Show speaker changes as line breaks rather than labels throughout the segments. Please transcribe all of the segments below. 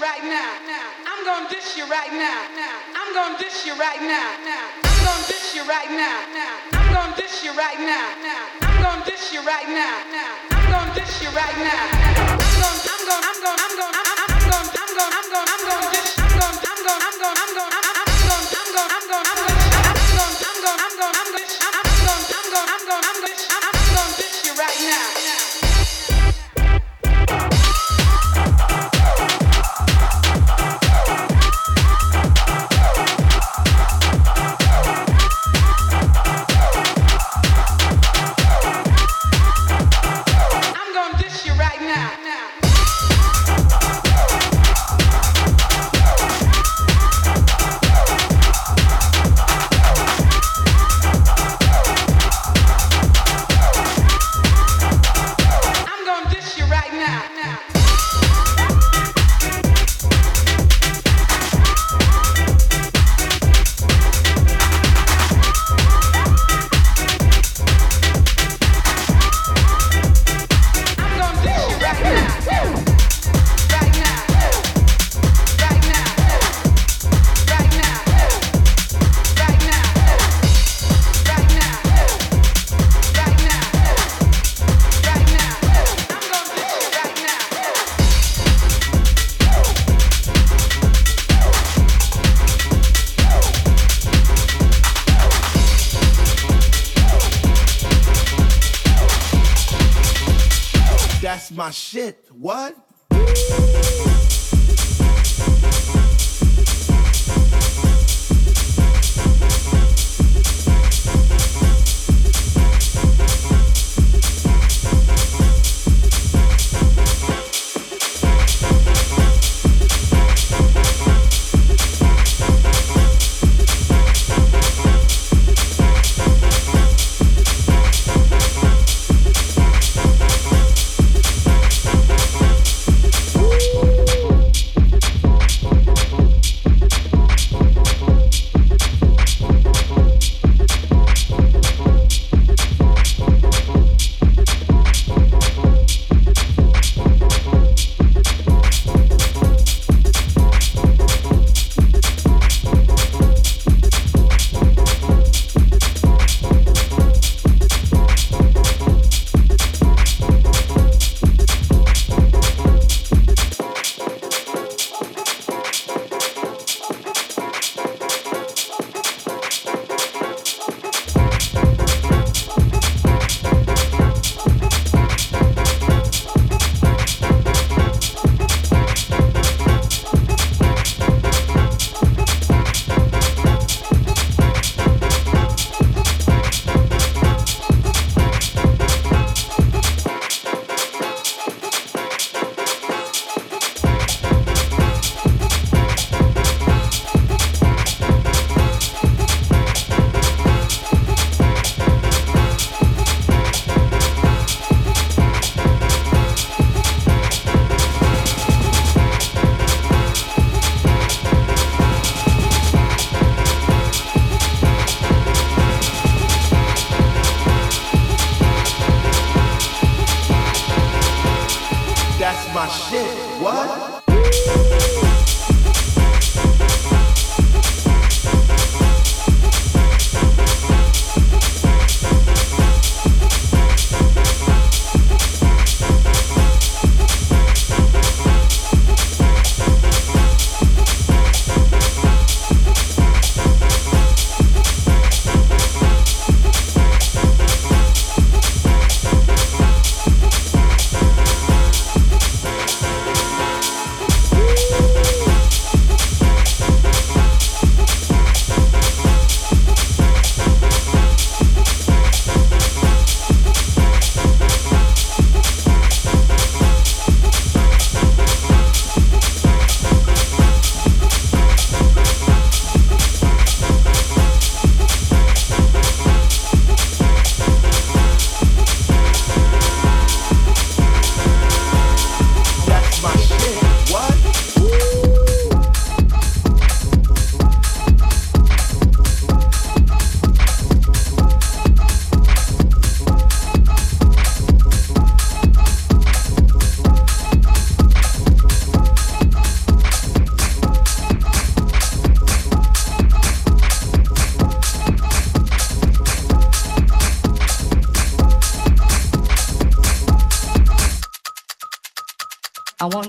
right now. I'm gonna dish you right now. I'm gonna dish you right now. I'm gonna dish you right now. I'm gonna dish you right now. I'm gonna dish you right now. I'm gonna dish you right now. I'm gonna I'm gonna I'm gonna I'm gonna I'm gonna I'm gonna I'm gonna I'm gonna dish I'm gonna I'm gonna I'm gonna I'm gonna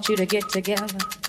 you
to get together.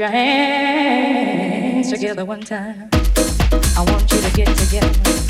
Your hands together one time. I want you to get together.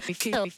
kill